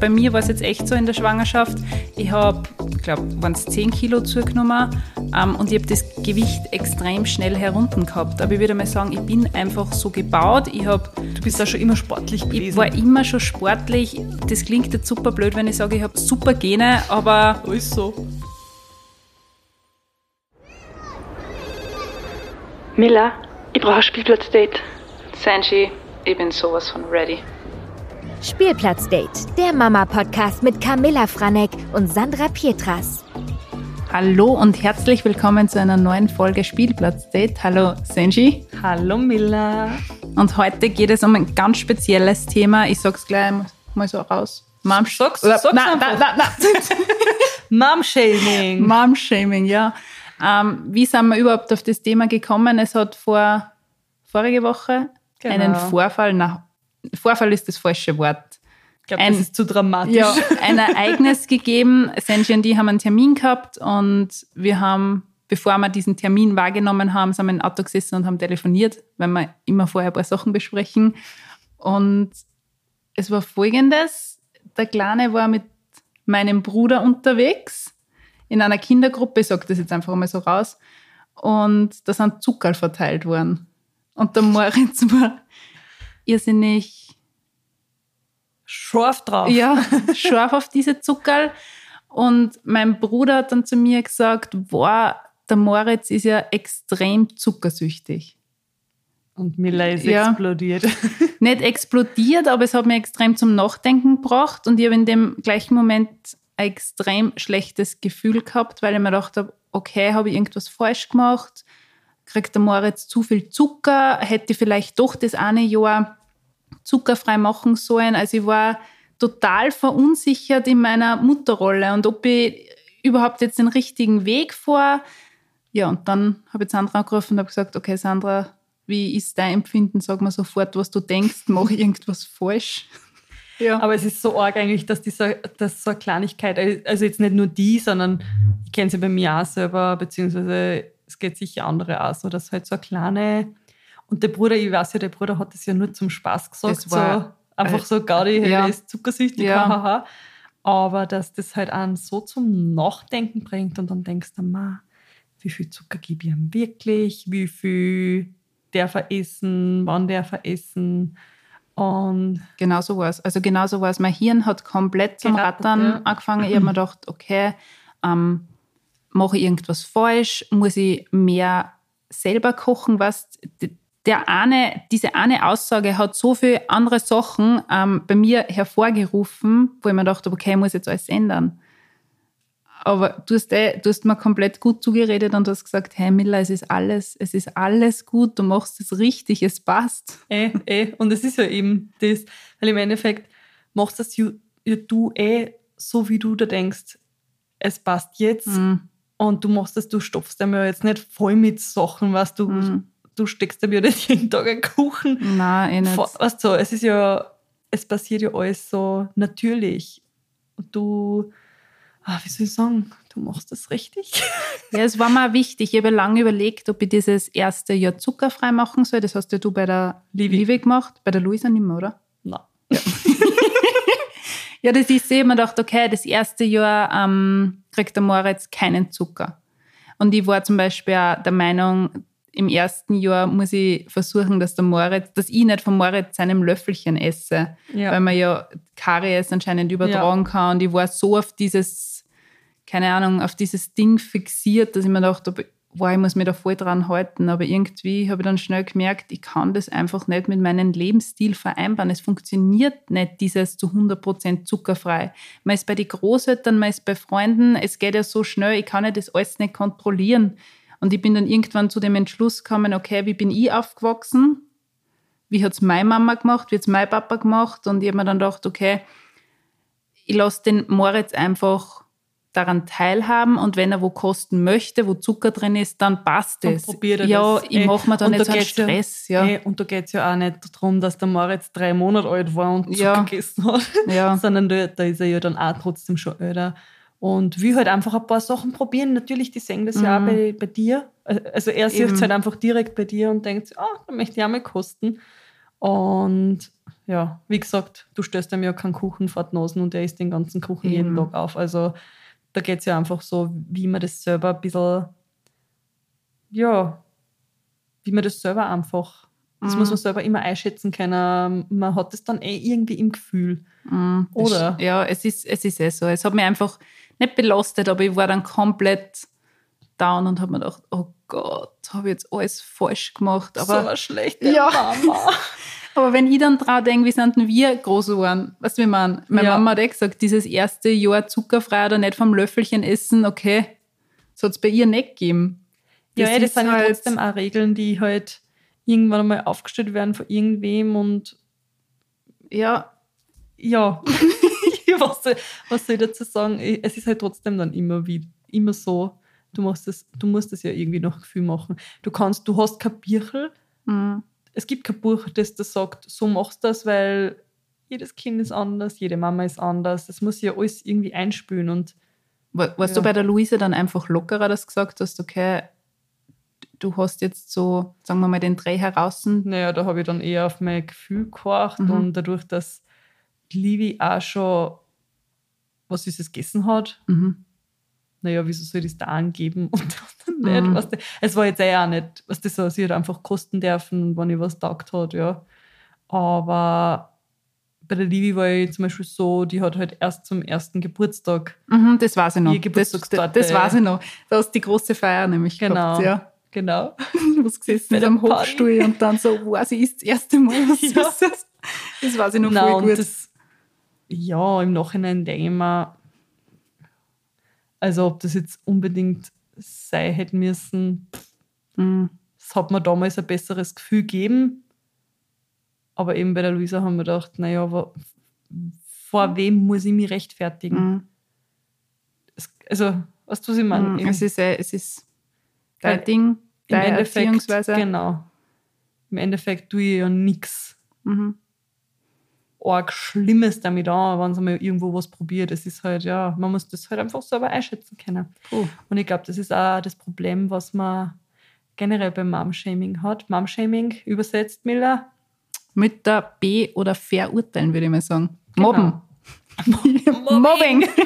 bei mir war es jetzt echt so in der Schwangerschaft. Ich habe, ich glaube, waren es 10 Kilo zugenommen ähm, und ich habe das Gewicht extrem schnell herunter gehabt. Aber ich würde mal sagen, ich bin einfach so gebaut. Ich hab, du bist ja schon immer sportlich gewesen. Ich war immer schon sportlich. Das klingt jetzt super blöd, wenn ich sage, ich habe super Gene, aber... Ist so. Miller, ich brauche ein Spielplatzdate. Sanji, ich bin sowas von ready. Spielplatzdate, der Mama-Podcast mit Camilla Franek und Sandra Pietras. Hallo und herzlich willkommen zu einer neuen Folge Spielplatzdate. Hallo Senji. Hallo Miller. Und heute geht es um ein ganz spezielles Thema. Ich sag's gleich mal so raus. Mom sag's, sag's na, na, na, na. Mom-Shaming. Mom-Shaming, ja. Ähm, wie sind wir überhaupt auf das Thema gekommen? Es hat vor vorige Woche genau. einen Vorfall, na, Vorfall ist das falsche Wort. Ich glaube, das ist zu dramatisch. Ja, ein Ereignis gegeben. Senji und ich haben einen Termin gehabt und wir haben, bevor wir diesen Termin wahrgenommen haben, sind wir im Auto gesessen und haben telefoniert, weil wir immer vorher ein paar Sachen besprechen. Und es war folgendes: Der Kleine war mit meinem Bruder unterwegs in einer Kindergruppe, ich sage das jetzt einfach mal so raus, und da sind Zuckerl verteilt worden. Und der Moritz war irrsinnig scharf drauf. Ja, scharf auf diese Zuckerl. Und mein Bruder hat dann zu mir gesagt, boah, der Moritz ist ja extrem zuckersüchtig. Und Miller ist ja, explodiert. Nicht explodiert, aber es hat mir extrem zum Nachdenken gebracht. Und ich habe in dem gleichen Moment ein extrem schlechtes Gefühl gehabt, weil ich mir gedacht habe, okay, habe ich irgendwas falsch gemacht? Kriegt der Moritz zu viel Zucker? Hätte ich vielleicht doch das eine Jahr zuckerfrei machen sollen? Also ich war total verunsichert in meiner Mutterrolle und ob ich überhaupt jetzt den richtigen Weg vor. Ja, und dann habe ich Sandra angerufen und habe gesagt, okay, Sandra, wie ist dein Empfinden? Sag mir sofort, was du denkst. Mache ich irgendwas falsch? Ja. Aber es ist so arg eigentlich, dass, diese, dass so eine Kleinigkeit, also jetzt nicht nur die, sondern ich kenne sie bei mir auch selber, beziehungsweise es geht sicher andere auch so, dass halt so eine kleine, und der Bruder, ich weiß ja, der Bruder hat das ja nur zum Spaß gesagt, so einfach so Gaudi, ja. er ist zuckersüchtig, ja. haha. Aber dass das halt einen so zum Nachdenken bringt und dann denkst du, ma, wie viel Zucker gebe ich ihm wirklich, wie viel darf er essen, wann darf er essen und genau so war es. Also genau so war es. Mein Hirn hat komplett zum Rattern ja. angefangen. Ich habe mir gedacht, okay, ähm, mache ich irgendwas falsch? Muss ich mehr selber kochen? Was der eine, diese eine Aussage hat so viele andere Sachen ähm, bei mir hervorgerufen, wo ich mir gedacht habe, okay, ich muss jetzt alles ändern. Aber du hast, eh, du hast mir komplett gut zugeredet und du hast gesagt, hey Miller, es ist alles, es ist alles gut, du machst es richtig, es passt. Eh, eh. Und es ist ja eben das, weil im Endeffekt machst das ja, du eh so, wie du da denkst, es passt jetzt mm. Und du machst das, du stopfst ja jetzt nicht voll mit Sachen, was du, mm. du steckst dem ja nicht jeden Tag einen Kuchen. Nein, eh nicht. Weißt du, es ist ja, es passiert ja alles so natürlich. Und du ah, wie soll ich sagen, du machst das richtig. Ja, es war mir wichtig. Ich habe lange überlegt, ob ich dieses erste Jahr zuckerfrei machen soll. Das hast ja du bei der Livi gemacht, bei der Luisa nicht mehr, oder? Nein. Ja. Ja, das ist so, ich mir gedacht, okay, das erste Jahr ähm, kriegt der Moritz keinen Zucker. Und ich war zum Beispiel auch der Meinung, im ersten Jahr muss ich versuchen, dass der Moritz, dass ich nicht von Moritz seinem Löffelchen esse, ja. weil man ja Karies anscheinend übertragen ja. kann. Und ich war so auf dieses keine Ahnung, auf dieses Ding fixiert, dass ich mir dachte, wow, ich muss mich da voll dran halten. Aber irgendwie habe ich dann schnell gemerkt, ich kann das einfach nicht mit meinem Lebensstil vereinbaren. Es funktioniert nicht, dieses zu 100% zuckerfrei. Man ist bei den Großeltern, man ist bei Freunden, es geht ja so schnell, ich kann ja das alles nicht kontrollieren. Und ich bin dann irgendwann zu dem Entschluss gekommen, okay, wie bin ich aufgewachsen? Wie hat es meine Mama gemacht? Wie hat es mein Papa gemacht? Und ich habe mir dann gedacht, okay, ich lasse den Moritz einfach daran teilhaben und wenn er wo kosten möchte, wo Zucker drin ist, dann passt es. Probiert er ja, das. ich mache mir da nicht so einen Stress. Ja. Ey, und da geht es ja auch nicht darum, dass der Moritz drei Monate alt war und Zucker ja. gegessen hat, ja. sondern da, da, ist er ja dann auch trotzdem schon älter. Und will halt einfach ein paar Sachen probieren. Natürlich, die sehen das mhm. ja auch mhm. bei, bei dir. Also er sieht es halt einfach direkt bei dir und denkt, ah, oh, da möchte ich auch mal kosten. Und ja, wie gesagt, du stößt ihm ja keinen Kuchen vor die Nasen und er isst den ganzen Kuchen jeden Eben. Tag auf. Also da geht es ja einfach so, wie man das selber ein bisschen, ja, wie man das selber einfach, das Mhm. muss man selber immer einschätzen können. Man hat das dann eh irgendwie im Gefühl. Das- Oder? Ja, es ist, es ist eh so. Es hat mich einfach nicht belastet, aber ich war dann komplett down und habe mir gedacht, oh Gott, habe ich jetzt alles falsch gemacht. Aber, so eine schlechte Ja. Mama. aber wenn ich dann dran denke, wie sind denn wir groß geworden? Weißt du, wie man? Meine Ja. Mama hat eh gesagt, dieses erste Jahr zuckerfrei oder nicht vom Löffelchen essen, okay, das hat es bei ihr nicht gegeben. Ja, das, das ist sind ja halt- trotzdem auch Regeln, die halt irgendwann einmal aufgestellt werden von irgendwem und Ja, ja, was, soll, was soll ich dazu sagen? Es ist halt trotzdem dann immer wie immer so, du musst das, du musst das ja irgendwie nach Gefühl machen. Du kannst, du hast kein Birchel, mm, es gibt kein Buch, das das sagt, so machst du das, weil jedes Kind ist anders, jede Mama ist anders. Das muss ja alles irgendwie einspülen und War- Warst Ja. du bei der Luise dann einfach lockerer, dass du gesagt hast, okay, du hast jetzt so, sagen wir mal, den Dreh heraus. Naja, da habe ich dann eher auf mein Gefühl gehorcht Mhm. und dadurch, dass Livi auch schon was Süßes gegessen hat, Mhm. Naja, wieso soll ich das da angeben und dann nicht? Mhm. Weißt du? Es war jetzt eh auch nicht, was das so, sie hat einfach kosten dürfen, wenn ich was taugt hat, ja. Aber bei der Livi war ich zum Beispiel so, die hat halt erst zum ersten Geburtstag, Mhm, das weiß ich noch. Ihr Das, Geburtstagstorte. das weiß ich noch. Da hast die große Feier nämlich Genau. gehabt. Ja. genau, Du hast gesessen der einem. Hochstuhl und dann so, wow, sie ist das erste Mal was Ja. Süßes. Das weiß ich noch Nein, voll gut. das, ja, im Nachhinein denke ich mir, also ob das jetzt unbedingt sein hätte müssen, Mhm. das hat mir damals ein besseres Gefühl gegeben. Aber eben bei der Luisa haben wir gedacht, naja, aber vor wem muss ich mich rechtfertigen? Mhm. Es, also, weißt du, was ich meine? Mhm. Es ist, äh, es ist dein Weil Ding, deine Erziehungsweise. genau. Im Endeffekt tue ich ja nichts Mhm. Arg Schlimmes damit an, wenn sie mal irgendwo was probiert. Es ist halt, ja, man muss das halt einfach selber einschätzen können. Puh. Und ich glaube, das ist auch das Problem, was man generell beim Mom-Shaming hat. Mom-Shaming übersetzt, Miller. Mütter B oder verurteilen, würde ich mal sagen. Genau. Mobben. Mobbing.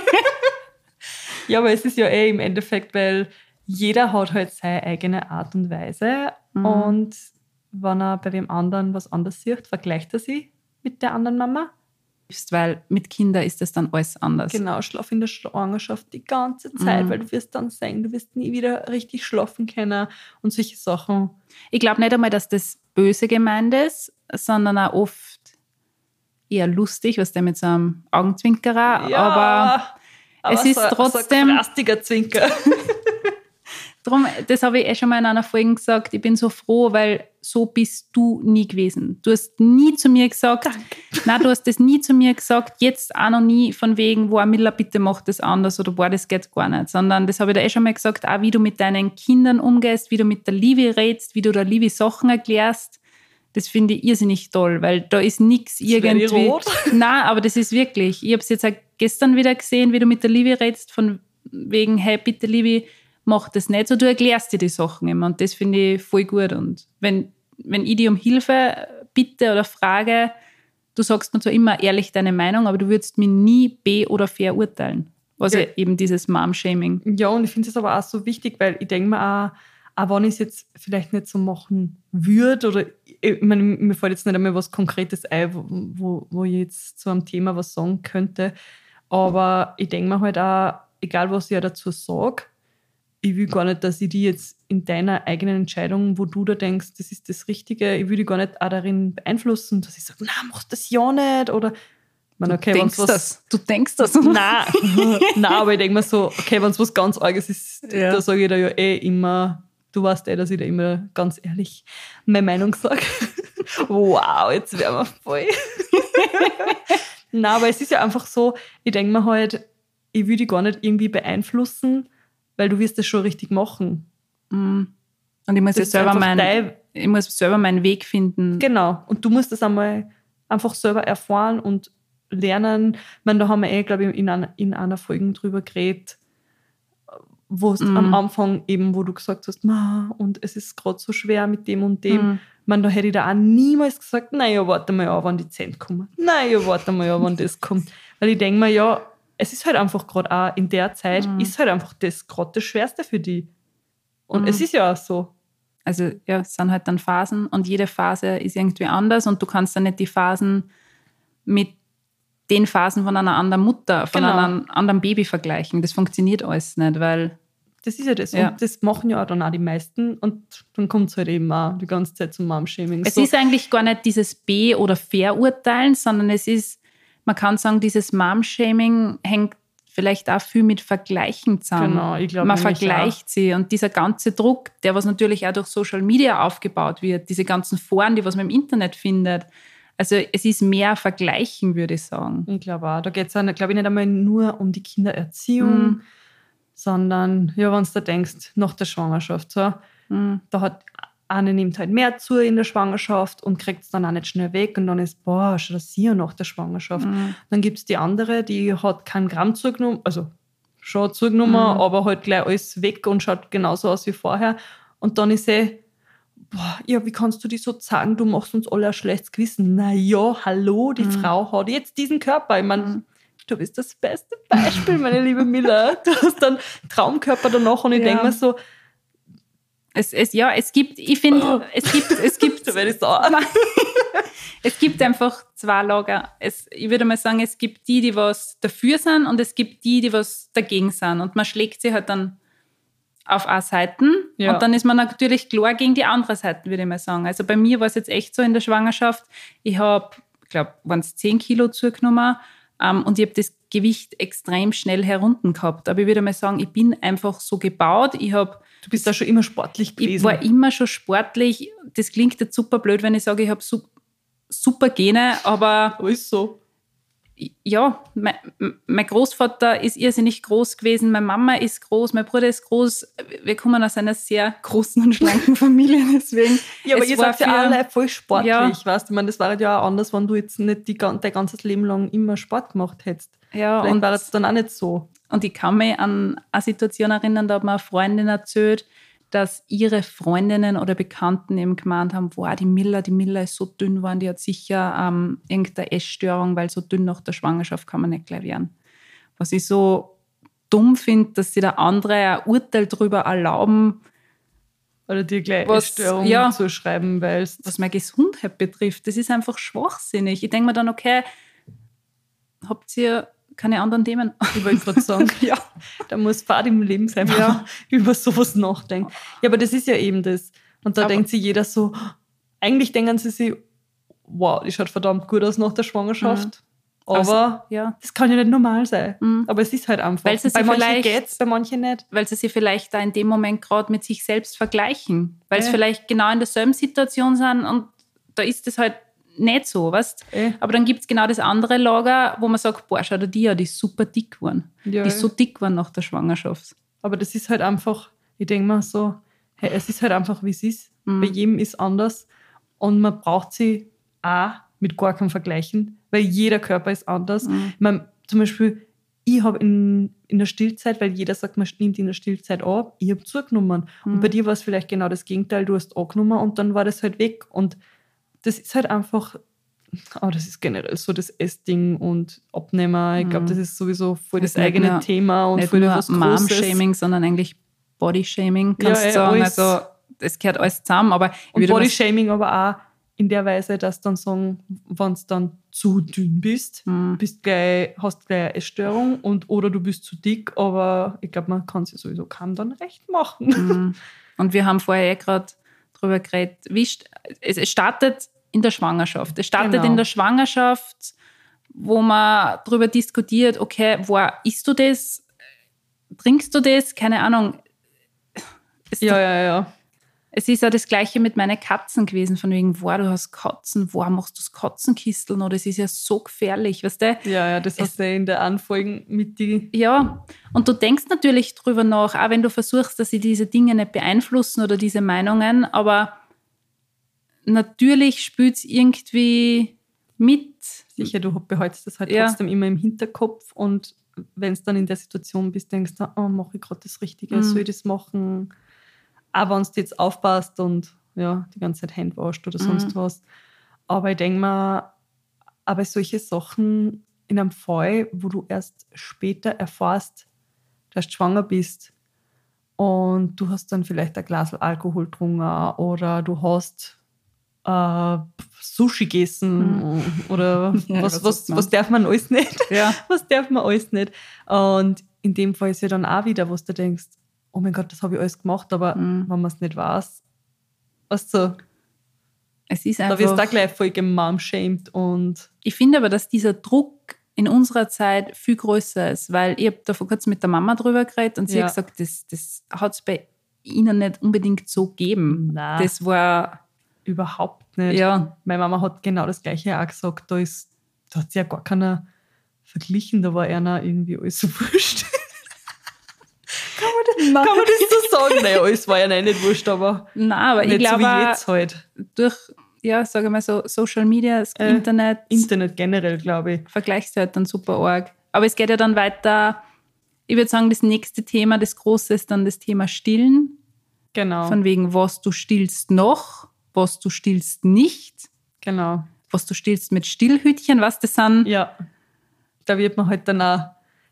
Ja, aber es ist ja eh im Endeffekt, weil jeder hat halt seine eigene Art und Weise. Mhm. Und wenn er bei wem anderen was anderes sieht, vergleicht er sie mit der anderen Mama. Weil mit Kindern ist das dann alles anders. Genau, schlaf in der Schwangerschaft die ganze Zeit, Mhm. weil du wirst dann sehen, du wirst nie wieder richtig schlafen können und solche Sachen. Ich glaube nicht einmal, dass das böse gemeint ist, sondern auch oft eher lustig, was der mit so einem Augenzwinkerer, aber es ist trotzdem- So ein krastiger Zwinker. Drum, das habe ich eh schon mal in einer Folge gesagt. Ich bin so froh, weil so bist du nie gewesen. Du hast nie zu mir gesagt, nein, du hast das nie zu mir gesagt, jetzt auch noch nie von wegen, wo Miller, bitte mach das anders oder boah, das geht gar nicht. Sondern das habe ich da eh schon mal gesagt, auch wie du mit deinen Kindern umgehst, wie du mit der Liebe redst, wie du der Liebe Sachen erklärst. Das finde ich irrsinnig toll, weil da ist nichts irgendwie. rot. Nein, aber das ist wirklich. Ich habe es jetzt auch gestern wieder gesehen, wie du mit der Liebe redst, von wegen, hey, bitte, Liebe, mach das nicht so. Du erklärst dir die Sachen immer und das finde ich voll gut. Und wenn, wenn ich dich um Hilfe bitte oder frage, du sagst mir zwar immer ehrlich deine Meinung, aber du würdest mich nie be- oder verurteilen. Also Ja. eben dieses Mom-Shaming. Ja, und ich finde es aber auch so wichtig, weil ich denke mir auch, auch wenn ich es jetzt vielleicht nicht so machen würde, oder ich meine, mir fällt jetzt nicht einmal was Konkretes ein, wo, wo, wo ich jetzt zu einem Thema was sagen könnte, aber ich denke mir halt auch, egal was ich auch dazu sage, ich will gar nicht, dass ich die jetzt in deiner eigenen Entscheidung, wo du da denkst, das ist das Richtige, ich will die gar nicht auch darin beeinflussen, dass ich sage, na, mach das ja nicht, oder meine, okay, du denkst was, das. Du denkst das. Nein, Nein aber ich denke mir so, okay, wenn es was ganz Arges ist, Ja. da sage ich da ja eh immer, du weißt eh, dass ich da immer ganz ehrlich meine Meinung sage. wow, jetzt wären wir voll. Nein, aber es ist ja einfach so, ich denke mir halt, ich will dich gar nicht irgendwie beeinflussen, weil du wirst das schon richtig machen. Mm. Und ich muss Das jetzt selber mein, dein- ich muss selber meinen Weg finden. Genau. Und du musst das einmal einfach selber erfahren und lernen. Ich meine, da haben wir eh, glaube ich, in einer, in einer Folge drüber geredet, wo Mhm. am Anfang eben, wo du gesagt hast, Ma, und es ist gerade so schwer mit dem und dem. Mhm. Man, da hätte ich da auch niemals gesagt, naja, warte mal an, wann die Cent kommen. Naja, warte mal an, wann das kommt. Weil ich denke mir, ja, es ist halt einfach gerade auch in der Zeit, Mhm. ist halt einfach das gerade das Schwerste für die. Und Mhm. es ist ja auch so. Also ja, es sind halt dann Phasen und jede Phase ist irgendwie anders und du kannst dann nicht die Phasen mit den Phasen von einer anderen Mutter, von Genau. einem anderen Baby vergleichen. Das funktioniert alles nicht, weil Das ist ja das. Ja. Und das machen ja auch dann auch die meisten. Und dann kommt es halt eben auch die ganze Zeit zum Mom-Shaming. es So, ist eigentlich gar nicht dieses B- oder Verurteilen, sondern es ist, man kann sagen, dieses Mom-Shaming hängt vielleicht auch viel mit Vergleichen zusammen. Genau, ich glaube Man vergleicht sie und dieser ganze Druck, der was natürlich auch durch Social Media aufgebaut wird, diese ganzen Foren, die was man im Internet findet. Also es ist mehr Vergleichen, würde ich sagen. Ich glaube auch. Da geht es, glaube ich, nicht einmal nur um die Kindererziehung, Mhm. sondern, ja, wenn du da denkst, nach der Schwangerschaft, so, Mhm. da hat eine nimmt halt mehr zu in der Schwangerschaft und kriegt es dann auch nicht schnell weg und dann ist, boah, schon das ja nach der Schwangerschaft. Mhm. Dann gibt es die andere, die hat keinen Gramm zugenommen, also schon zugenommen, Mhm. aber halt gleich alles weg und schaut genauso aus wie vorher. Und dann ist sie, boah, ja, wie kannst du die so sagen, du machst uns alle ein schlechtes Gewissen? Na ja, hallo, die Mhm. Frau hat jetzt diesen Körper. Ich meine, du bist das beste Beispiel, meine liebe Miller. Du hast dann Traumkörper danach und ich Ja. denke mir so, Es, es, ja, es gibt, ich finde, es gibt, es gibt, sauer. Nein. es gibt einfach zwei Lager. Es, ich würde mal sagen, es gibt die, die was dafür sind und es gibt die, die was dagegen sind. Und man schlägt sie halt dann auf eine Seiten Ja. und dann ist man natürlich klar gegen die andere Seite, würde ich mal sagen. Also bei mir war es jetzt echt so in der Schwangerschaft, ich habe, ich glaube, waren es 10 Kilo zugenommen ähm, und ich habe das Gewicht extrem schnell herunten gehabt. Aber ich würde mal sagen, ich bin einfach so gebaut. Ich habe Du bist da schon immer sportlich ich gewesen. war immer schon sportlich. Das klingt jetzt super blöd, wenn ich sage, ich habe su super Gene, aber ist so. ja, mein, mein Großvater ist irrsinnig groß gewesen, meine Mama ist groß, mein Bruder ist groß. Wir kommen aus einer sehr großen und schlanken Familie, deswegen. Ja, aber ihr seid ja alle voll sportlich, Ja. weißt du? Ich meine, das wäre ja auch anders, wenn du jetzt nicht die, dein ganzes Leben lang immer Sport gemacht hättest. Ja, Vielleicht und, war es dann auch nicht so. Und ich kann mich an eine Situation erinnern, da hat mir eine Freundin erzählt, dass ihre Freundinnen oder Bekannten eben gemeint haben, wow, die Miller, die Miller ist so dünn geworden, die hat sicher ähm, irgendeine Essstörung, weil so dünn nach der Schwangerschaft kann man nicht gleich werden. Was ich so dumm finde, dass sie der andere ein Urteil darüber erlauben, Oder dir gleich Was- Essstörung ja. zu schreiben, weil was meine Gesundheit betrifft. Das ist einfach schwachsinnig. Ich denke mir dann, okay, habt ihr keine anderen Themen? Ich wollte gerade sagen, ja. da muss Fahrt im Leben sein, wenn man über sowas nachdenkt. Ja, aber das ist ja eben das. Und da Aber- denkt sich jeder so, eigentlich denken sie sich, wow, die schaut verdammt gut aus nach der Schwangerschaft. Aber Also, ja. das kann ja nicht normal sein. Mhm. Aber es ist halt einfach. Weil sie bei sich manchen geht's, bei manchen nicht. weil sie sich vielleicht da in dem Moment gerade mit sich selbst vergleichen. Weil sie Ja. vielleicht genau in derselben Situation sind und da ist es halt nicht so, weißt Eh. Aber dann gibt es genau das andere Lager, wo man sagt, boah, schau dir die an, die super dick geworden. Ja, die ist so dick geworden nach der Schwangerschaft. Aber das ist halt einfach, ich denke mal so, hey, es ist halt einfach, wie es ist. Mhm. Bei jedem ist anders. Und man braucht sie auch mit gar keinem Vergleichen, weil jeder Körper ist anders. Mhm. Ich mein, zum Beispiel, ich habe in, in der Stillzeit, weil jeder sagt, man nimmt in der Stillzeit ab, ich habe zugenommen. Und Mhm. bei dir war es vielleicht genau das Gegenteil, du hast angenommen und dann war das halt weg. Und das ist halt einfach, aber das ist generell so das Essding und Abnehmer. Ich glaube, Mhm. das ist sowieso voll das, eigene nur- Thema und nicht voll nur. Mom-Shaming, sondern eigentlich Body-Shaming, Ja, kannst du eh, sagen. alles. Also das gehört alles zusammen. Aber Und Bodyshaming aber auch in der Weise, dass dann sagen, wenn du dann zu dünn bist, Mhm. bist gleich, hast gleich eine Essstörung und oder du bist zu dick, aber ich glaube, man kann es ja sowieso kaum dann recht machen. Mhm. Und wir haben vorher eh gerade drüber geredet. Wie es, es startet in der Schwangerschaft. Es startet Genau. in der Schwangerschaft, wo man darüber diskutiert, okay, wo isst du das? Trinkst du das? Keine Ahnung. Es, ja, ja, ja. es ist ja das Gleiche mit meinen Katzen gewesen, von wegen, wow, du hast Katzen, wow, machst du das Katzenkisteln? Oder das ist ja so gefährlich, weißt du? Ja, ja, das hast du ja in der Anfolgen mit die. Ja, und du denkst natürlich drüber nach, auch wenn du versuchst, dass sie diese Dinge nicht beeinflussen oder diese Meinungen, aber natürlich spürt es irgendwie mit. Sicher, du behältst das halt Ja. trotzdem immer im Hinterkopf und wenn du dann in der Situation bist, denkst du, oh, mache ich gerade das Richtige, Mhm. soll ich das machen? Auch wenn du jetzt aufpasst und ja, die ganze Zeit Hände wascht oder sonst Mhm. was. Aber ich denke mal, aber solche Sachen in einem Fall, wo du erst später erfährst, dass du schwanger bist und du hast dann vielleicht ein Glas Alkohol getrunken oder du hast äh, Sushi gegessen oder Mhm. Ja, was, was was, was darf man alles nicht? Ja. was darf man alles nicht? Und in dem Fall ist ja dann auch wieder, wo du denkst, oh mein Gott, das habe ich alles gemacht, aber Mhm. wenn man es nicht weiß, weißt du, Es ist da wirst du einfach. gleich voll gemomshamed und Ich finde aber, dass dieser Druck in unserer Zeit viel größer ist, weil ich habe da vor kurzem mit der Mama drüber geredet und sie Ja. hat gesagt, das, das hat es bei ihnen nicht unbedingt so gegeben. Nein. Das war, überhaupt nicht. ja, Meine Mama hat genau das Gleiche auch gesagt. Da, ist, da hat sie ja gar keiner verglichen. Da war einer irgendwie alles so wurscht. kann, man das, kann man das so sagen? Naja, alles war ja nicht wurscht, aber nein, aber ich glaube, so wie jetzt halt. durch, ja, sage mal so, Social Media, das Äh, Internet, Internet generell, glaube ich. vergleichst du halt dann super arg. Aber es geht ja dann weiter. Ich würde sagen, das nächste Thema, das große, ist dann das Thema Stillen. Genau. Von wegen, was du stillst noch, was du stillst nicht, genau. was du stillst mit Stillhütchen, was das sind. Ja. Da wird man halt dann auch,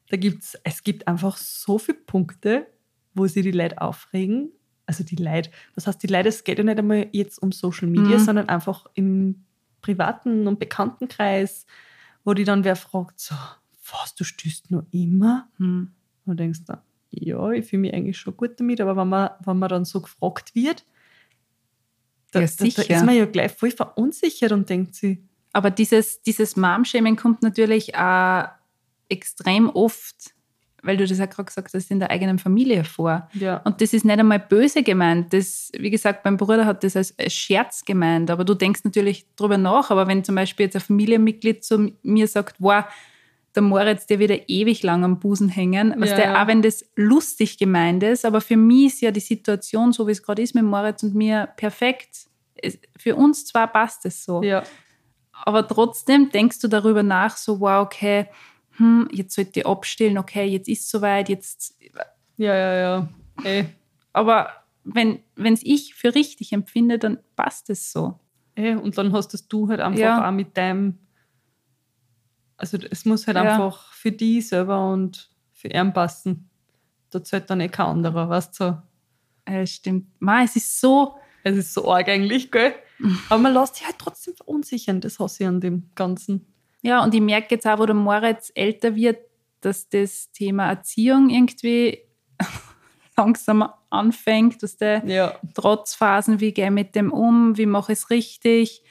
da gibt's, es gibt einfach so viele Punkte, wo sie die Leute aufregen. Also die Leute, was heißt die Leute, es geht ja nicht einmal jetzt um Social Media, Mhm. sondern einfach im privaten und Bekanntenkreis, wo die dann wer fragt, so, was, du stehst nur immer? Hm. Und du denkst du, ja, ich fühle mich eigentlich schon gut damit, aber wenn man, wenn man dann so gefragt wird, da, Ja, da, da sicher. ist man ja gleich voll verunsichert und denkt sich, Aber dieses, dieses Mom-Shaming kommt natürlich auch extrem oft, weil du das ja gerade gesagt hast, in der eigenen Familie vor. ja, Und das ist nicht einmal böse gemeint. Das, wie gesagt, mein Bruder hat das als, als Scherz gemeint. Aber du denkst natürlich drüber nach. Aber wenn zum Beispiel jetzt ein Familienmitglied zu mir sagt, wow, der Moritz, der wird ja ewig lang am Busen hängen, weißt Ja, ja. auch wenn das lustig gemeint ist, aber für mich ist ja die Situation, so wie es gerade ist mit Moritz und mir, perfekt. Es, für uns zwar passt es so. ja, Aber trotzdem denkst du darüber nach, so, wow, okay, hm, jetzt sollte ich abstillen, okay, jetzt ist es soweit, jetzt. ja, ja, ja. Ey. Aber wenn es ich für richtig empfinde, dann passt es so. Ey, und dann hast das du halt einfach auch mit deinem. Also es muss halt Ja. einfach für die selber und für ihn passen. Da zählt dann eh kein anderer, weißt du? So. Stimmt. Ma, es ist so, Es ist so arg eigentlich, gell? Aber man lässt sich halt trotzdem verunsichern, das hasse ich an dem Ganzen. ja, und ich merke jetzt auch, wo der Moritz älter wird, dass das Thema Erziehung irgendwie langsam anfängt, dass der Ja. Trotzphasen, wie gehe ich mit dem um, wie mache ich es richtig.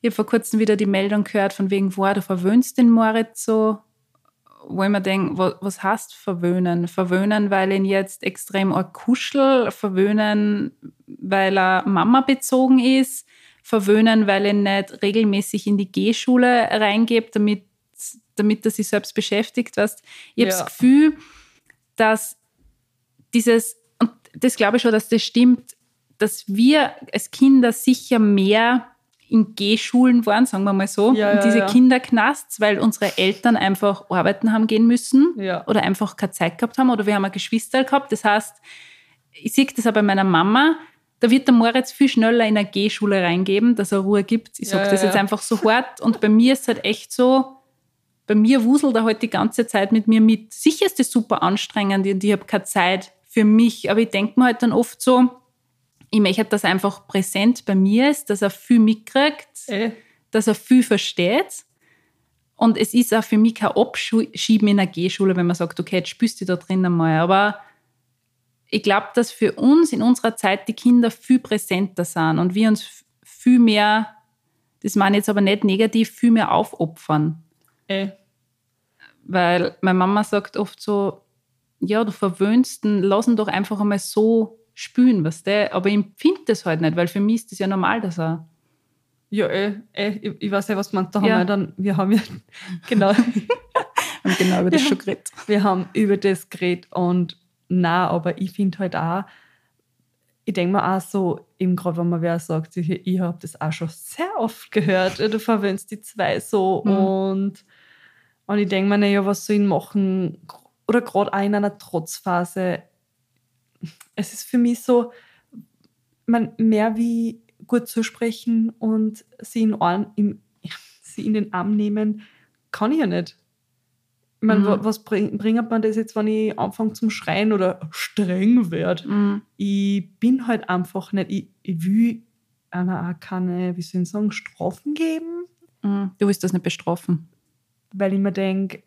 Ich habe vor kurzem wieder die Meldung gehört, von wegen, wow, du verwöhnst den Moritz so, wo ich mir denke, was, was heißt verwöhnen? Verwöhnen, weil ihn jetzt extrem arg kuschel, verwöhnen, weil er Mama bezogen ist, verwöhnen, weil er nicht regelmäßig in die G-Schule reingebt, damit, damit er sich selbst beschäftigt. Weißt? Ich habe Ja. das Gefühl, dass dieses, und das glaube ich schon, dass das stimmt, dass wir als Kinder sicher mehr in G-Schulen waren, sagen wir mal so, Ja, und ja, diese ja. Kinderknasts, weil unsere Eltern einfach arbeiten haben gehen müssen oder einfach keine Zeit gehabt haben oder wir haben ein Geschwister gehabt. Das heißt, ich sehe das auch bei meiner Mama, da wird der Moritz viel schneller in eine G-Schule reingeben, dass er Ruhe gibt. Ich sage das jetzt einfach so hart und bei mir ist es halt echt so, bei mir wuselt er halt die ganze Zeit mit mir mit. Sicher ist das super anstrengend und ich habe keine Zeit für mich, aber ich denke mir halt dann oft so, ich möchte, dass er einfach präsent bei mir ist, dass er viel mitkriegt, Ey. dass er viel versteht. Und es ist auch für mich kein Abschieben in einer G-Schule, wenn man sagt, okay, jetzt spürst du da drin einmal. Aber ich glaube, dass für uns in unserer Zeit die Kinder viel präsenter sind und wir uns viel mehr, das meine ich jetzt aber nicht negativ, viel mehr aufopfern. Ey. Weil meine Mama sagt oft so, ja, du verwöhnst ihn, lass ihn doch einfach einmal so spülen, weißt du? Aber ich empfinde das halt nicht, weil für mich ist das ja normal, dass er. Ja, ey, ey, ich, ich weiß ja, was meinst. Da haben Ja. wir dann, wir haben ja, genau, Und genau über das Ja. schon geredet. wir haben über das geredet und na, aber ich finde halt auch, ich denke mir auch so, eben gerade wenn man wer sagt, ich, ich habe das auch schon sehr oft gehört, du verwöhnst die zwei so Mhm. und Und ich denke mir, naja, was soll ich machen? Oder gerade auch in einer Trotzphase. Es ist für mich so, man, mehr wie gut zu sprechen und sie in, Ohren, in, sie in den Arm nehmen, kann ich ja nicht. Ich meine, Mhm. was bring, bringt man das jetzt, wenn ich anfange zum Schreien oder streng werde? Mhm. Ich bin halt einfach nicht, ich, ich will einer auch keine, wie soll ich sagen, Strafen geben, Mhm. Du willst das nicht bestrafen. weil ich mir denke,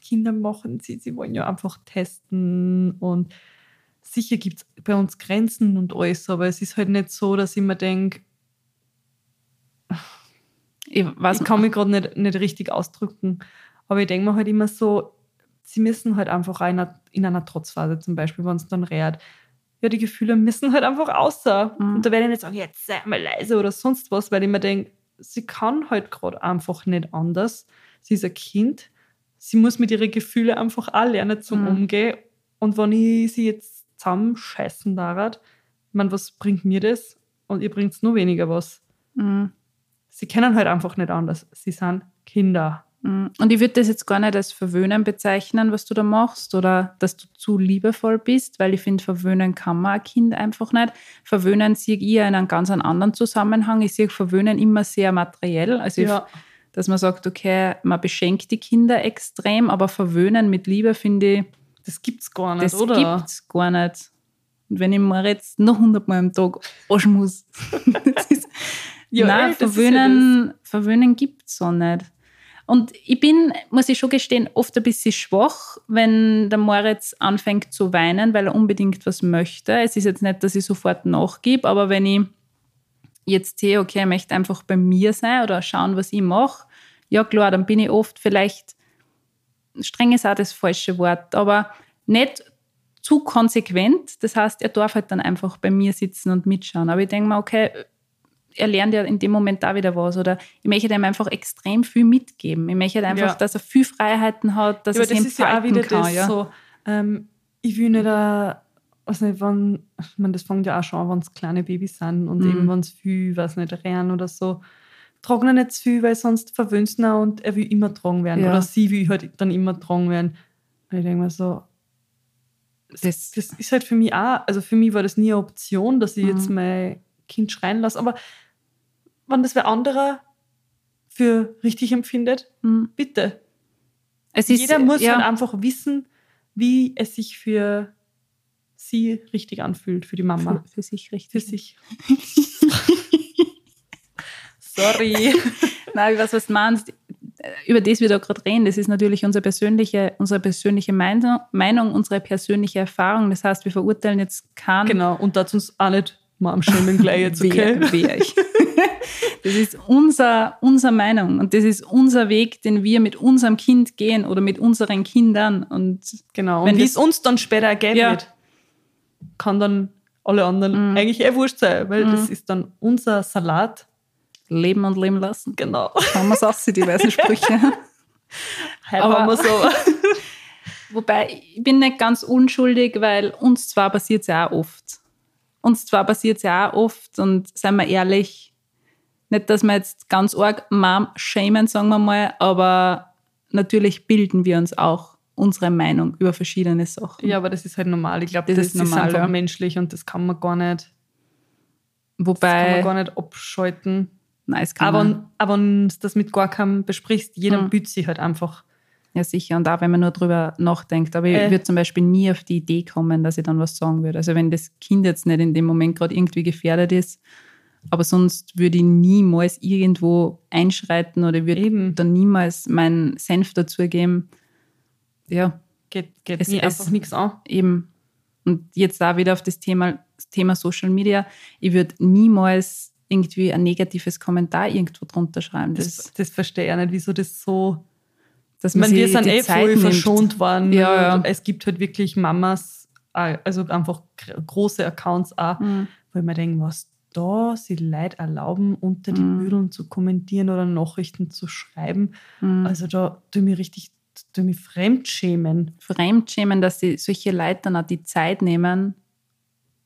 Kinder machen sie, sie wollen ja einfach testen und sicher gibt es bei uns Grenzen und alles, aber es ist halt nicht so, dass ich mir denke, Ich, weiß, ich kann mich gerade nicht, nicht richtig ausdrücken, aber ich denke mir halt immer so, sie müssen halt einfach in einer, in einer Trotzphase zum Beispiel, wenn es dann rät, ja, die Gefühle müssen halt einfach außer. Mhm. Und da werde ich nicht sagen, jetzt sei mal leise oder sonst was, weil ich mir denke, sie kann halt gerade einfach nicht anders. Sie ist ein Kind. Sie muss mit ihren Gefühlen einfach auch lernen zum Mhm. Umgehen. Und wenn ich sie jetzt zusammenscheißen darf, ich meine, was bringt mir das? Und ihr bringt nur weniger was. Mhm. Sie kennen halt einfach nicht anders. Sie sind Kinder. Mhm. Und ich würde das jetzt gar nicht als Verwöhnen bezeichnen, was du da machst, oder dass du zu liebevoll bist, weil ich finde, verwöhnen kann man ein Kind einfach nicht. Verwöhnen sehe ich eher in einem ganz anderen Zusammenhang. Ich sehe Verwöhnen immer sehr materiell. Also, ich- dass man sagt, okay, man beschenkt die Kinder extrem, aber verwöhnen mit Liebe finde ich, das gibt's gar nicht, das oder? gibt's gar nicht. Und wenn ich mir jetzt noch hundertmal am Tag waschen muss, das ist, Ja, nein, ey, das verwöhnen, verwöhnen gibt's so nicht. Und ich bin, muss ich schon gestehen, oft ein bisschen schwach, wenn der Moritz anfängt zu weinen, weil er unbedingt was möchte. Es ist jetzt nicht, dass ich sofort nachgebe, aber wenn ich jetzt sehe, okay, er möchte einfach bei mir sein oder schauen, was ich mache, ja klar, dann bin ich oft vielleicht, streng ist auch das falsche Wort, aber nicht zu konsequent. Das heißt, er darf halt dann einfach bei mir sitzen und mitschauen. Aber ich denke mir, okay, er lernt ja in dem Moment da wieder was. Oder ich möchte ihm einfach extrem viel mitgeben. Ich möchte einfach, Ja. dass er viel Freiheiten hat, dass ja, er sich das ist ja auch wieder kann. das ja. so, ähm, ich will nicht, äh, weiß nicht, wann, ich meine, das fängt ja auch schon an, wenn es kleine Babys sind und Mhm. eben wenn es viel, weiß nicht, rennen oder so. Tragen nicht zu viel, weil sonst verwöhnt ihn und er will immer tragen werden. Ja. Oder sie will halt dann immer tragen werden. Und ich denke mir so, Das, das ist halt für mich auch, also für mich war das nie eine Option, dass ich Mhm. jetzt mein Kind schreien lasse. Aber wenn das wer anderer für richtig empfindet, Mhm. bitte. es ist, Jeder muss ja, halt einfach wissen, wie es sich für sie richtig anfühlt, für die Mama. für, für sich richtig. Für sich. Sorry. Nein, weiß, was du meinst. Über das wir da gerade reden, das ist natürlich unsere persönliche, unsere persönliche Meinung, unsere persönliche Erfahrung. Das heißt, wir verurteilen jetzt keinen. genau, und dazu uns auch nicht mal am Schämen gleich jetzt, okay? Wehr, wehr ich. Das ist unser, unsere Meinung und das ist unser Weg, den wir mit unserem Kind gehen oder mit unseren Kindern. Und Genau, Wenn und wie es uns dann später ergeben Ja. wird, kann dann alle anderen Mhm. eigentlich eh wurscht sein, weil Mhm. das ist dann unser Salat. Leben und leben lassen. Genau. Haben wir es auch, die weißen Sprüche. Aber- wir so. Wobei, ich bin nicht ganz unschuldig, weil uns zwar passiert es ja auch oft. Uns zwar passiert es ja auch oft und seien wir ehrlich, nicht, dass wir jetzt ganz arg Mom shamen, sagen wir mal, aber natürlich bilden wir uns auch unsere Meinung über verschiedene Sachen. ja, aber das ist halt normal. Ich glaube, Das das, ist normal, einfach ja. menschlich und das kann man gar nicht, das kann Wobei, man gar nicht abschalten. Kann Aber, du das mit gar keinem besprichst, jeder Mhm. büht sich halt einfach. ja sicher, und auch wenn man nur drüber nachdenkt. Aber ich Äh. würde zum Beispiel nie auf die Idee kommen, dass ich dann was sagen würde. Also wenn das Kind jetzt nicht in dem Moment gerade irgendwie gefährdet ist, aber sonst würde ich niemals irgendwo einschreiten oder würde Eben. dann niemals meinen Senf dazugeben. Ja, Geht, geht Es- mir es- einfach nichts an. eben. Und jetzt auch wieder auf das Thema, das Thema Social Media. Ich würde niemals irgendwie ein negatives Kommentar irgendwo drunter schreiben. Das, Das, das verstehe ich nicht, wieso das so. dass Ich man meine, wir sind eh voll nimmt. verschont worden. Ja, ja. Es gibt halt wirklich Mamas, äh, also einfach gr- große Accounts auch, Mhm. wo ich mir denke, was da sie Leute erlauben, unter die Mhm. Bildern zu kommentieren oder Nachrichten zu schreiben. Mhm. Also da tue ich mich richtig, tue ich mich fremdschämen. Fremdschämen, dass sie solche Leute dann auch die Zeit nehmen,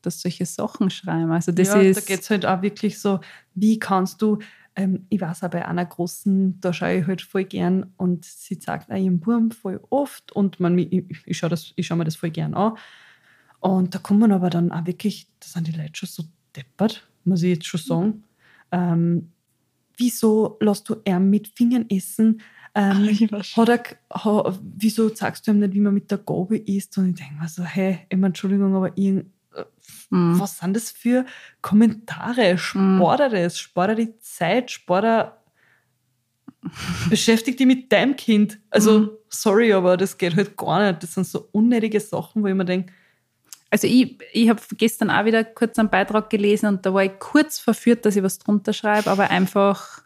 dass solche Sachen schreiben. Also das ja, ist da geht es halt auch wirklich so, wie kannst du ähm, ich weiß auch bei einer großen, da schaue ich halt voll gern und sie sagt auch ihrem Buben voll oft und man, ich, ich schaue schau mir das voll gern an. Und da kommt man aber dann auch wirklich, da sind die Leute schon so deppert, muss ich jetzt schon sagen. Ähm, wieso lässt du er mit Fingern essen? Ähm, hat er, ha, wieso sagst du ihm nicht, wie man mit der Gabel isst? Und ich denke mir so, hey, immer Entschuldigung, aber irgend, mm. was sind das für Kommentare? Spart er das? Spart er die Zeit? Spart er beschäftigt dich mit deinem Kind. Also, mm. sorry, aber das geht halt gar nicht. Das sind so unnötige Sachen, wo ich mir denke, also ich, ich habe gestern auch wieder kurz einen Beitrag gelesen und da war ich kurz verführt, dass ich was drunter schreibe, aber einfach,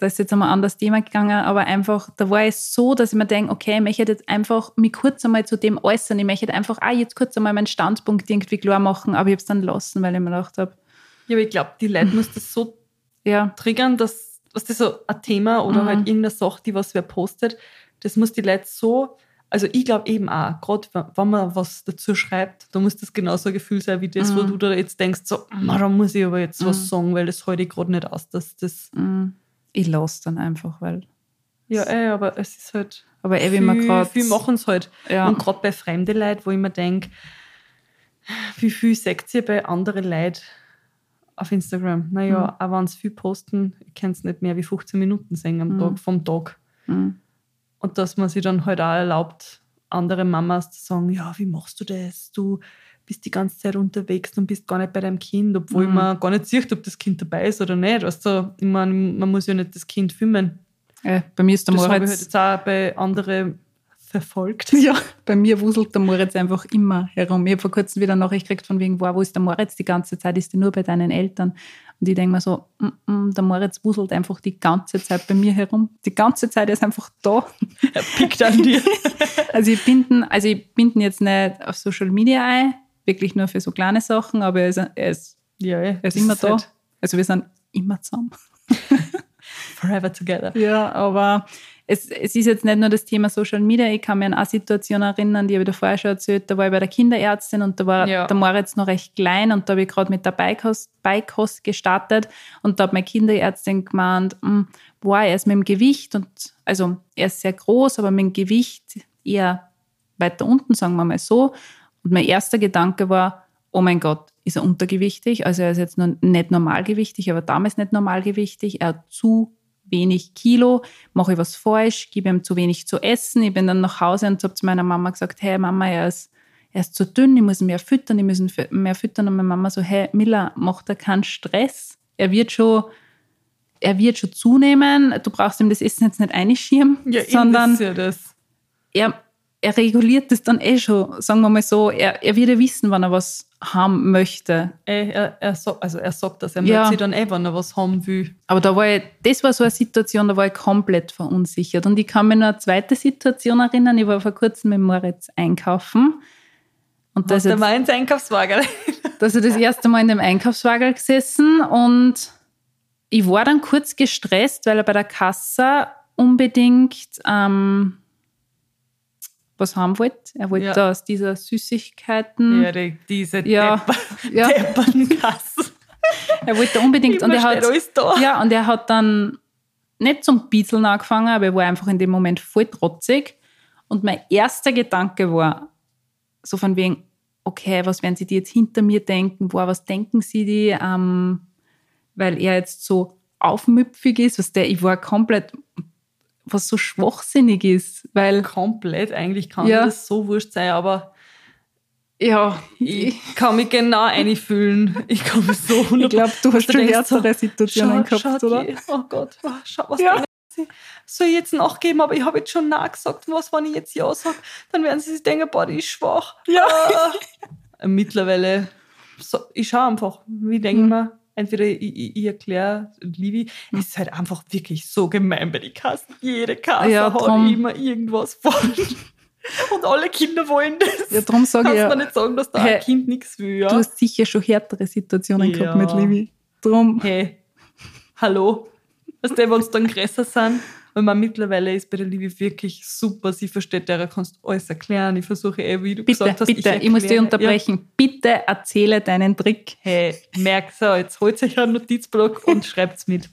da ist jetzt einmal ein anderes Thema gegangen, aber einfach, da war es so, dass ich mir denke, okay, ich möchte jetzt einfach mich kurz einmal zu dem äußern, ich möchte einfach auch jetzt kurz einmal meinen Standpunkt irgendwie klar machen, aber ich habe es dann lassen, weil ich mir gedacht habe. Ja, aber ich glaube, die Leute muss das so ja. triggern, dass, was das so ein Thema oder mhm. halt irgendeine Sache, die was wer postet, das muss die Leute so also ich glaube eben auch, gerade wenn man was dazu schreibt, da muss das genauso ein Gefühl sein wie das, mhm. wo du da jetzt denkst, so, da muss ich aber jetzt mhm. was sagen, weil das halte ich gerade nicht aus, dass das... Mhm. Ich lasse dann einfach, weil... Ja, ey, aber es ist halt... Aber eh, wie man gerade... Viel machen es halt. Ja. Und gerade bei fremden Leuten, wo ich mir denke, wie viel sagt ihr bei anderen Leuten auf Instagram? Naja, mhm. auch wenn sie viel posten, ich kann es nicht mehr wie 15 Minuten sehen am mhm. Tag, vom Tag. Mhm. Und dass man sich dann halt auch erlaubt, andere Mamas zu sagen, ja, wie machst du das? Du bist die ganze Zeit unterwegs und bist gar nicht bei deinem Kind, obwohl mhm. man gar nicht sieht, ob das Kind dabei ist oder nicht. Du, ich meine, man muss ja nicht das Kind filmen. Äh, bei mir ist der das Moritz... Das habe ich halt jetzt auch bei anderen verfolgt. Ja, bei mir wuselt der Moritz einfach immer herum. Ich habe vor kurzem wieder eine Nachricht gekriegt von wegen, wo ist der Moritz die ganze Zeit? Ist der nur bei deinen Eltern? Und ich denke mir so, mm -mm, der Moritz wuselt einfach die ganze Zeit bei mir herum. Die ganze Zeit ist einfach da. Er pickt an dir. also ich binden, also ich binden jetzt nicht auf Social Media ein, wirklich nur für so kleine Sachen, aber er ist, er ist, ja, er ist immer da. Halt also wir sind immer zusammen. Forever together. Ja, aber es, es ist jetzt nicht nur das Thema Social Media. Ich kann mich an eine Situation erinnern, die habe ich dir vorher schon erzählt. Da war ich bei der Kinderärztin und da war ja. der Moritz noch recht klein und da habe ich gerade mit der Beikost gestartet und da hat meine Kinderärztin gemeint, boah, hm, er ist mit dem Gewicht und also er ist sehr groß, aber mit dem Gewicht eher weiter unten, sagen wir mal so. Und mein erster Gedanke war, oh mein Gott, ist er untergewichtig? Also er ist jetzt noch nicht normalgewichtig, aber damals nicht normalgewichtig. Er hat zu wenig Kilo, mache ich was falsch, gebe ihm zu wenig zu essen. Ich bin dann nach Hause und habe zu meiner Mama gesagt, hey Mama, er ist, er ist zu dünn, ich muss mehr füttern, ich muss mehr füttern. Und meine Mama so, hey Miller, mach da keinen Stress. Er wird schon, er wird schon zunehmen. Du brauchst ihm das Essen jetzt nicht einschirmen, ja, sondern ja das. er er reguliert das dann eh schon, sagen wir mal so. Er, er wird ja wissen, wann er was haben möchte. Ey, er, er, also er sagt das, er ja. sich dann eh, wenn er was haben will. Aber da war ich, das war so eine Situation, da war ich komplett verunsichert. Und ich kann mich noch eine zweite Situation erinnern. Ich war vor kurzem mit Moritz einkaufen. Und Hast du mal ins Einkaufswagen? da ist er das erste Mal in dem Einkaufswagen gesessen und ich war dann kurz gestresst, weil er bei der Kasse unbedingt ähm, was haben wollte. Er wollte ja. aus dieser Süßigkeiten. Ja, die, diese ja, Depper, ja. Deppernkasse. er wollte unbedingt. und er hat, ja, und er hat dann nicht zum Bieseln angefangen, aber er war einfach in dem Moment voll trotzig. Und mein erster Gedanke war so von wegen, okay, was werden sie die jetzt hinter mir denken? Boah, was denken sie die? Ähm, weil er jetzt so aufmüpfig ist, was der, ich war komplett was so schwachsinnig ist, weil komplett eigentlich kann ja. das so wurscht sein, aber ja, ich kann mich genau einfühlen. Ich kann mich so Ich glaube, du hast schon härtere Situationen gehabt, schau, oder? Die, oh Gott, oh, schau, was ja. sie soll ich jetzt nachgeben, aber ich habe jetzt schon Nein gesagt. Was, wenn ich jetzt Ja sage, dann werden sie sich denken, boah, die ist schwach. Ja. Ah. Mittlerweile, so, ich schaue einfach, wie denke ich hm. mir, entweder ich, ich, ich erkläre Livi, ist halt einfach wirklich so gemein bei den Kassen. Jede Kasse ja, hat immer irgendwas falsch. Und alle Kinder wollen das. Ja, darum sage ich ja. nicht sagen, dass da hey, ein Kind nichts will. Ja? Du hast sicher schon härtere Situationen ja. gehabt mit Livi. Drum. Hey, hallo. Weißt du, wenn es dann größer sind, Und man mittlerweile ist bei der Liebe wirklich super. Sie versteht, der kannst alles erklären. Ich versuche eh, wie du bitte, gesagt hast, bitte, ich, ich muss dich unterbrechen. Bitte erzähle deinen Trick. Hey, merkt so, jetzt holt euch einen Notizblock und schreibt's mit.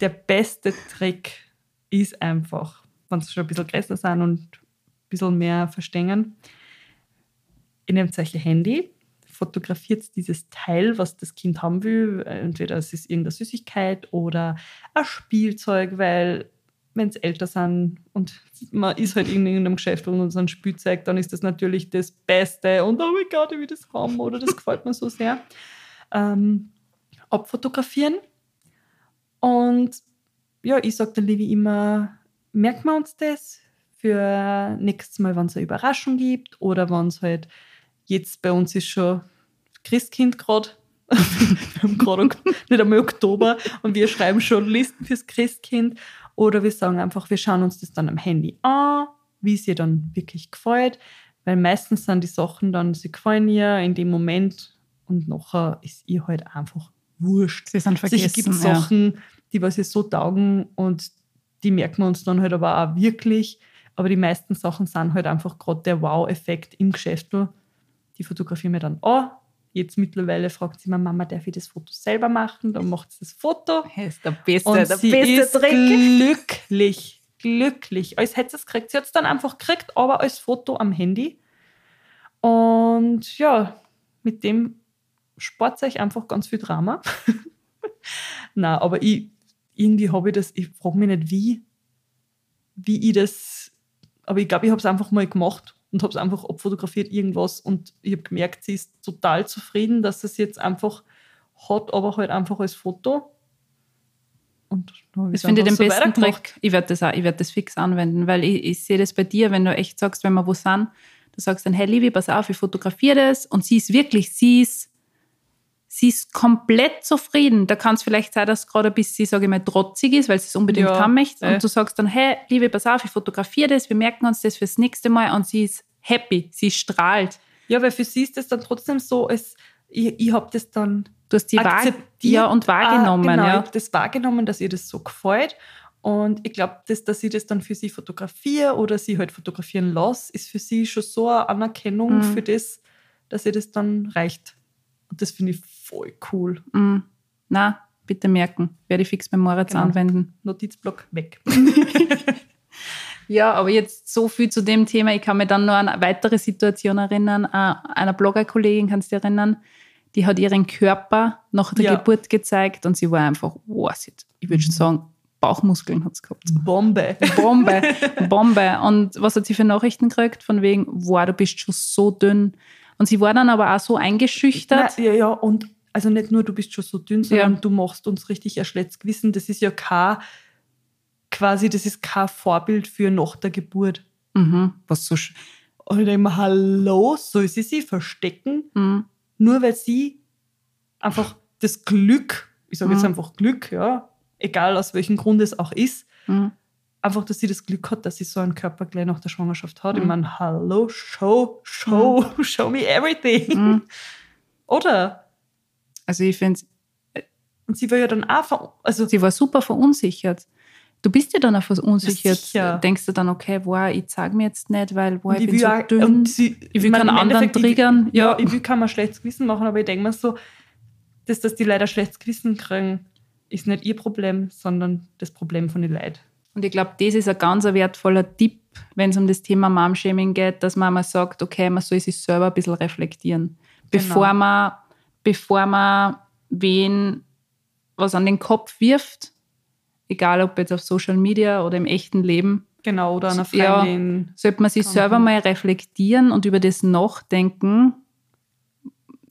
Der beste Trick ist einfach, wenn sie schon ein bisschen größer sind und ein bisschen mehr verstehen, ihr nehmt euch Handy, fotografiert dieses Teil, was das Kind haben will. Entweder es ist irgendeine Süßigkeit oder ein Spielzeug, weil wenn es älter sind und man ist halt in irgendeinem Geschäft und uns ein Spielzeug, dann ist das natürlich das Beste und oh mein Gott, ich will das haben oder das gefällt mir so sehr. Ähm, abfotografieren. Und ja, ich sage der Livi immer, merken wir uns das für nächstes Mal, wenn es eine Überraschung gibt oder wenn es halt jetzt bei uns ist schon Christkind gerade. wir haben gerade nicht einmal Oktober und wir schreiben schon Listen fürs Christkind. Oder wir sagen einfach, wir schauen uns das dann am Handy an, wie es ihr dann wirklich gefällt. Weil meistens sind die Sachen dann, sie gefallen ihr in dem Moment und nachher ist ihr halt einfach wurscht. Sie sind Also es vergessen. gibt ja. Sachen, die was ihr so taugen und die merken wir uns dann halt aber auch wirklich. Aber die meisten Sachen sind halt einfach gerade der Wow-Effekt im Geschäft. Die fotografieren wir dann an. Jetzt mittlerweile fragt sie mir, Mama, darf ich das Foto selber machen? Dann macht sie das Foto. Das ist der beste, Und der sie beste ist Trick. glücklich. Glücklich. Als hätte sie es gekriegt. Sie hat es dann einfach gekriegt, aber als Foto am Handy. Und ja, mit dem spart euch einfach ganz viel Drama. Na, aber ich, irgendwie habe ich das, ich frage mich nicht, wie, wie ich das, aber ich glaube, ich habe es einfach mal gemacht und habe es einfach abfotografiert, irgendwas. Und ich habe gemerkt, sie ist total zufrieden, dass es jetzt einfach hat, aber halt einfach als Foto. Und Das finde ich den so besten. Trick. Ich werde das auch, ich werde das fix anwenden, weil ich, ich sehe das bei dir, wenn du echt sagst, wenn wir wo sind, du sagst dann, hey Livi, pass auf, ich fotografiere das und sie ist wirklich, sie ist, sie ist komplett zufrieden. Da kann es vielleicht sein, dass gerade ein bisschen, sage ich mal, trotzig ist, weil sie es unbedingt Ja, haben möchte. äh. Und du sagst dann, hey Livi, pass auf, ich fotografiere das, wir merken uns das fürs nächste Mal und sie ist happy, sie strahlt. Ja, weil für sie ist das dann trotzdem so, als ich, ich habe das dann Du hast die akzeptiert. ja, und wahrgenommen. Ah, genau, ja. ich habe das wahrgenommen, dass ihr das so gefällt. Und ich glaube, dass, dass ich das dann für sie fotografiere oder sie halt fotografieren lasse, ist für sie schon so eine Anerkennung Mhm. für das, dass ihr das dann reicht. Und das finde ich voll cool. Mm. Na, bitte merken, werde ich fix beim Moritz Genau. anwenden. Notizblock weg. Ja, aber jetzt so viel zu dem Thema. Ich kann mich dann noch an eine weitere Situation erinnern. Äh, Einer Bloggerkollegin, kannst du dich erinnern, die hat ihren Körper nach der Ja. Geburt gezeigt und sie war einfach, wow, hat, ich würde schon sagen, Bauchmuskeln hat sie gehabt. Bombe. Bombe, Bombe. Und was hat sie für Nachrichten gekriegt? Von wegen, wow, du bist schon so dünn. Und sie war dann aber auch so eingeschüchtert. Na, ja, ja, und also nicht nur, du bist schon so dünn, sondern Ja. du machst uns richtig ein schlechtes Gewissen. Das ist ja kein, quasi, das ist kein Vorbild für nach der Geburt. Mhm. Was so. sch- Und ich denke mir, hallo, soll sie sich verstecken? Mhm. Nur weil sie einfach das Glück, ich sage jetzt Mhm. einfach Glück, ja, egal aus welchem Grund es auch ist, Mhm. Einfach, dass sie das Glück hat, dass sie so einen Körper gleich nach der Schwangerschaft hat. Ich Mhm. meine, hallo, show, show, show me everything. Mhm. Oder? Also ich finde, Und sie war ja dann auch, also sie war super verunsichert. Du bist ja dann auch verunsichert. Sicher. Denkst du dann, okay, wow, ich zeig mir jetzt nicht, weil wow, ich ich bin so auch- dünn. sie- ich will meine, keinen anderen Endeffekt, triggern. Ich, ja, Ja. ich will kein mal schlechtes Gewissen machen, aber ich denke mir so, dass, dass die leider schlechtes Gewissen kriegen, ist nicht ihr Problem, sondern das Problem von den Leuten. Und ich glaube, das ist ein ganz wertvoller Tipp, wenn es um das Thema Mom-Shaming geht, dass man mal sagt, okay, man soll sich selber ein bisschen reflektieren. Bevor Genau. man, bevor man wen was an den Kopf wirft, egal ob jetzt auf Social Media oder im echten Leben, Genau, oder einer Ja. Freundin. sollte man sich selber mal reflektieren und über das nachdenken.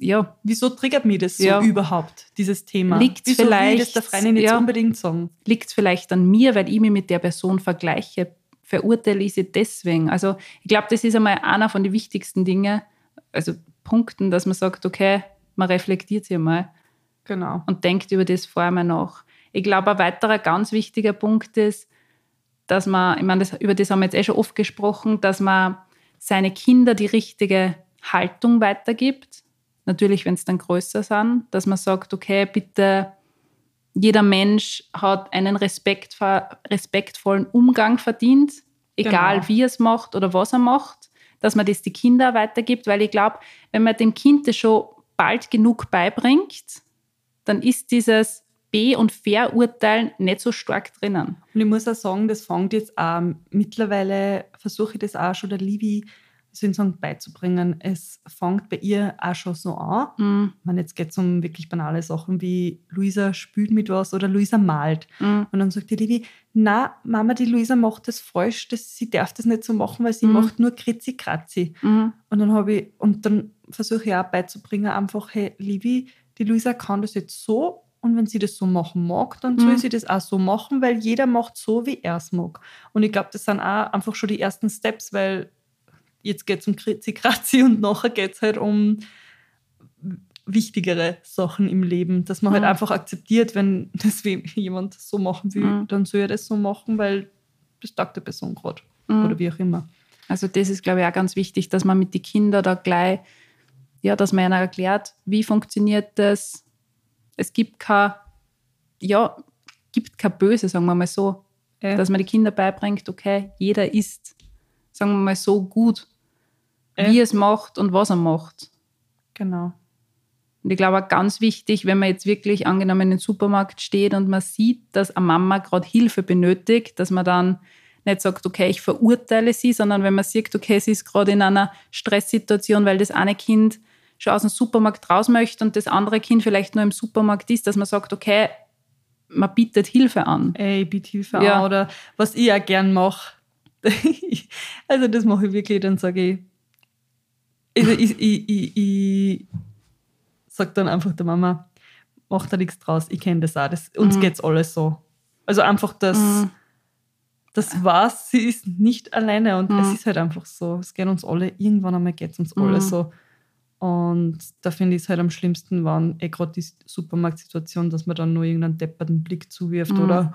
Ja, Wieso triggert mich das so Ja. überhaupt, dieses Thema? Liegt's Wieso will ich vielleicht- das der Freundin jetzt ja. unbedingt sagen? liegt es vielleicht an mir, weil ich mich mit der Person vergleiche, verurteile ich sie deswegen. Also ich glaube, das ist einmal einer von den wichtigsten Dingen, also Punkten, dass man sagt, okay, man reflektiert sich einmal Genau. und denkt über das vorher mal nach. Ich glaube, ein weiterer ganz wichtiger Punkt ist, dass man, ich meine, das, über das haben wir jetzt eh schon oft gesprochen, dass man seine Kinder die richtige Haltung weitergibt. Natürlich, wenn es dann größer sind, dass man sagt, okay, bitte jeder Mensch hat einen Respekt, respektvollen Umgang verdient, egal Genau. wie er es macht oder was er macht, dass man das die Kinder weitergibt, weil ich glaube, wenn man dem Kind das schon bald genug beibringt, dann ist dieses B- und Verurteilen nicht so stark drinnen. Und ich muss auch sagen, das fängt jetzt auch mittlerweile, versuche ich das auch schon der Livi, sagen, beizubringen. Es fängt bei ihr auch schon so an. Mm, Ich meine, jetzt geht es um wirklich banale Sachen wie Luisa spült mit was oder Luisa malt. mm, Und dann sagt die Livi, na Mama, die Luisa macht das falsch, das, sie darf das nicht so machen, weil sie Mhm. macht nur Kritzi-Kratzi. mm, Und dann habe ich, und dann versuche ich auch beizubringen, einfach, hey, Livi, die Luisa kann das jetzt so und wenn sie das so machen mag, dann soll Mhm. sie das auch so machen, weil jeder macht so, wie er es mag. Und ich glaube, das sind auch einfach schon die ersten Steps, weil jetzt geht es um Kritzi-Kratzi und nachher geht es halt um wichtigere Sachen im Leben, dass man halt Mhm. einfach akzeptiert, wenn das jemand so machen will, Mhm. dann soll er das so machen, weil das taugt der Person gerade mm. oder wie auch immer. Also das ist, glaube ich, auch ganz wichtig, dass man mit den Kindern da gleich, ja, dass man ihnen erklärt, wie funktioniert das. Es gibt kein, ja, gibt kein Böse, sagen wir mal so. Ja. Dass man die Kinder beibringt, okay, jeder ist, sagen wir mal so, gut. Wie er es macht und was er macht. Genau. Und ich glaube auch ganz wichtig, wenn man jetzt wirklich angenommen in den Supermarkt steht und man sieht, dass eine Mama gerade Hilfe benötigt, dass man dann nicht sagt, okay, ich verurteile sie, sondern wenn man sieht, okay, sie ist gerade in einer Stresssituation, weil das eine Kind schon aus dem Supermarkt raus möchte und das andere Kind vielleicht nur im Supermarkt ist, dass man sagt, okay, man bietet Hilfe an. Ey, bitte Hilfe Ja. an. Oder was ich auch gern mache. also das mache ich wirklich, dann sage ich, ich, ich, ich, ich sage dann einfach der Mama, mach da nichts draus, ich kenne das auch, das, uns Mhm. geht's alles so. Also einfach das, Mhm. das war's, sie ist nicht alleine und Mhm. es ist halt einfach so, es geht uns alle, irgendwann einmal geht's uns alle Mhm. so. Und da finde ich es halt am schlimmsten, wenn eh gerade die Supermarktsituation, dass man dann nur irgendeinen depperten Blick zuwirft Mhm. oder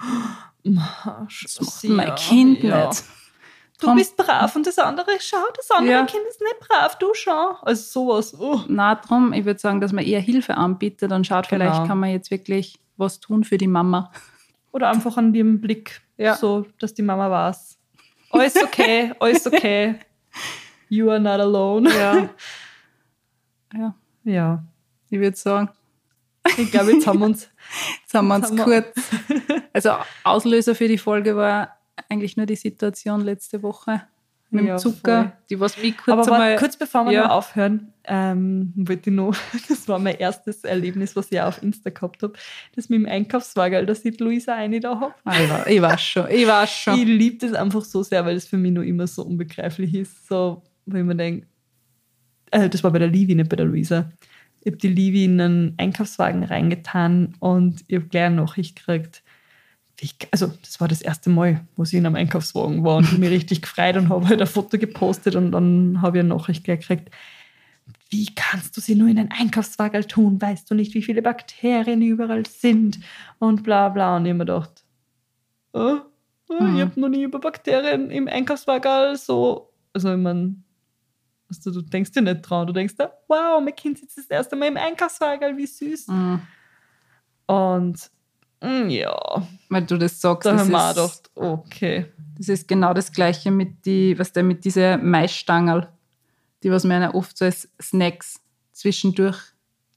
Das macht mein Kind nicht. Du bist brav und das andere, schau, das andere Ja. Kind ist nicht brav, du schau. Also sowas. Oh. Na, drum, ich würde sagen, dass man eher Hilfe anbietet und schaut, Genau. vielleicht kann man jetzt wirklich was tun für die Mama. Oder einfach an dem Blick, Ja. so, dass die Mama weiß. Alles okay, alles okay. You are not alone. Ja. ja, Ja. ich würde sagen, Ich glaube, jetzt haben wir uns. jetzt haben wir uns kurz. Also Auslöser für die Folge war eigentlich nur die Situation letzte Woche mit Ja, dem Zucker, voll. die was mich kurz Aber einmal. kurz bevor wir Ja. noch aufhören, ähm, wollte ich noch, das war mein erstes Erlebnis, was ich auch auf Insta gehabt habe, das mit dem Einkaufswagen, da sieht Luisa eine da habe. Ah, ich, war, ich weiß schon, ich weiß Ich schon. liebe das einfach so sehr, weil das für mich noch immer so unbegreiflich ist. So, wo ich mir denke, äh, das war bei der Livi, nicht bei der Luisa. Ich habe die Livi in einen Einkaufswagen reingetan und ich habe gleich eine Nachricht gekriegt. Wie, also, das war das erste Mal, wo sie in einem Einkaufswagen war und ich mich richtig gefreut und habe halt ein Foto gepostet und dann habe ich eine Nachricht gekriegt. Wie kannst du sie nur in einen Einkaufswagen tun? Weißt du nicht, wie viele Bakterien überall sind? Und bla bla. Und ich hab mir gedacht, äh, äh, Mhm. ich habe noch nie über Bakterien im Einkaufswagen so. Also, ich meine, also, du denkst dir nicht dran. Du denkst dir, wow, mein Kind sitzt das erste Mal im Einkaufswagen, wie süß. Mhm. Und ja, Weil du das sagst, da das haben wir auch ist, gedacht, okay. das ist genau das Gleiche mit die, was der mit diese Maisstangerl, die was man ja oft so als Snacks zwischendurch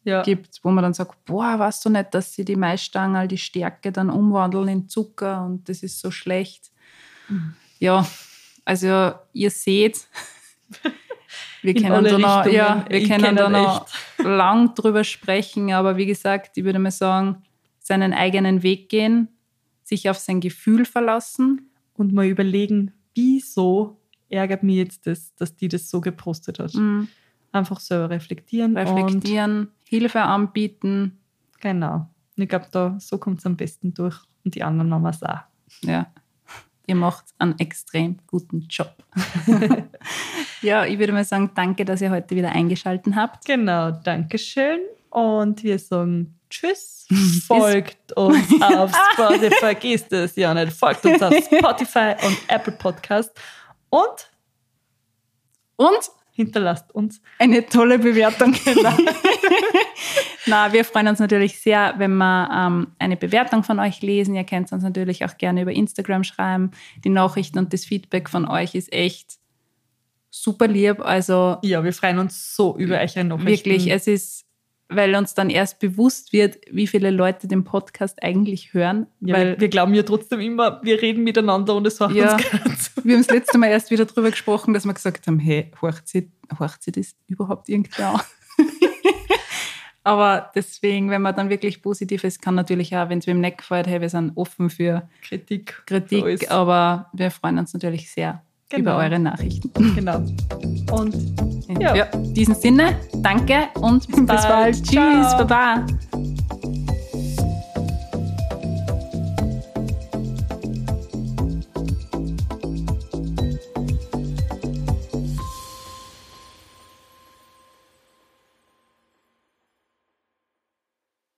Ja, gibt, wo man dann sagt, boah, weißt du nicht, dass sie die Maisstangerl, die Stärke dann umwandeln in Zucker und das ist so schlecht. Mhm. Ja, also ihr seht, wir können da noch, ja, wir können da noch lang drüber sprechen, aber wie gesagt, ich würde mal sagen, seinen eigenen Weg gehen, sich auf sein Gefühl verlassen. und mal überlegen, wieso ärgert mich jetzt das, dass die das so gepostet hat. Mhm. Einfach selber reflektieren. Reflektieren, Hilfe anbieten. genau. Und ich glaube, da so kommt es am besten durch. Und die anderen Mamas auch. Ja, ihr macht einen extrem guten Job. ja, ich würde mal sagen, danke, dass ihr heute wieder eingeschaltet habt. Genau, Dankeschön. Und wir sagen Tschüss. Folgt uns auf Spotify. Vergisst es ja nicht. Folgt uns auf Spotify und Apple Podcast. Und Und hinterlasst uns. Eine tolle Bewertung. Na, wir freuen uns natürlich sehr, wenn wir ähm, eine Bewertung von euch lesen. Ihr könnt uns natürlich auch gerne über Instagram schreiben. Die Nachrichten und das Feedback von euch ist echt super lieb. Also Ja, wir freuen uns so über eure Nachrichten. wirklich, es ist, weil uns dann erst bewusst wird, wie viele Leute den Podcast eigentlich hören. ja, weil wir, wir glauben ja trotzdem immer, wir reden miteinander und es macht Ja. uns so. wir haben das letzte Mal erst wieder drüber gesprochen, dass wir gesagt haben, hey, horcht sie, horcht sie das überhaupt irgendwer an? Aber deswegen, wenn man dann wirklich positiv ist, kann natürlich auch, wenn es wem nicht gefällt, hey, wir sind offen für Kritik. für Kritik, alles. aber wir freuen uns natürlich sehr Genau. über eure Nachrichten. Genau. Und In Ja. ja. diesem Sinne, danke und bis bald. bald. Tschüss, Ciao. Baba.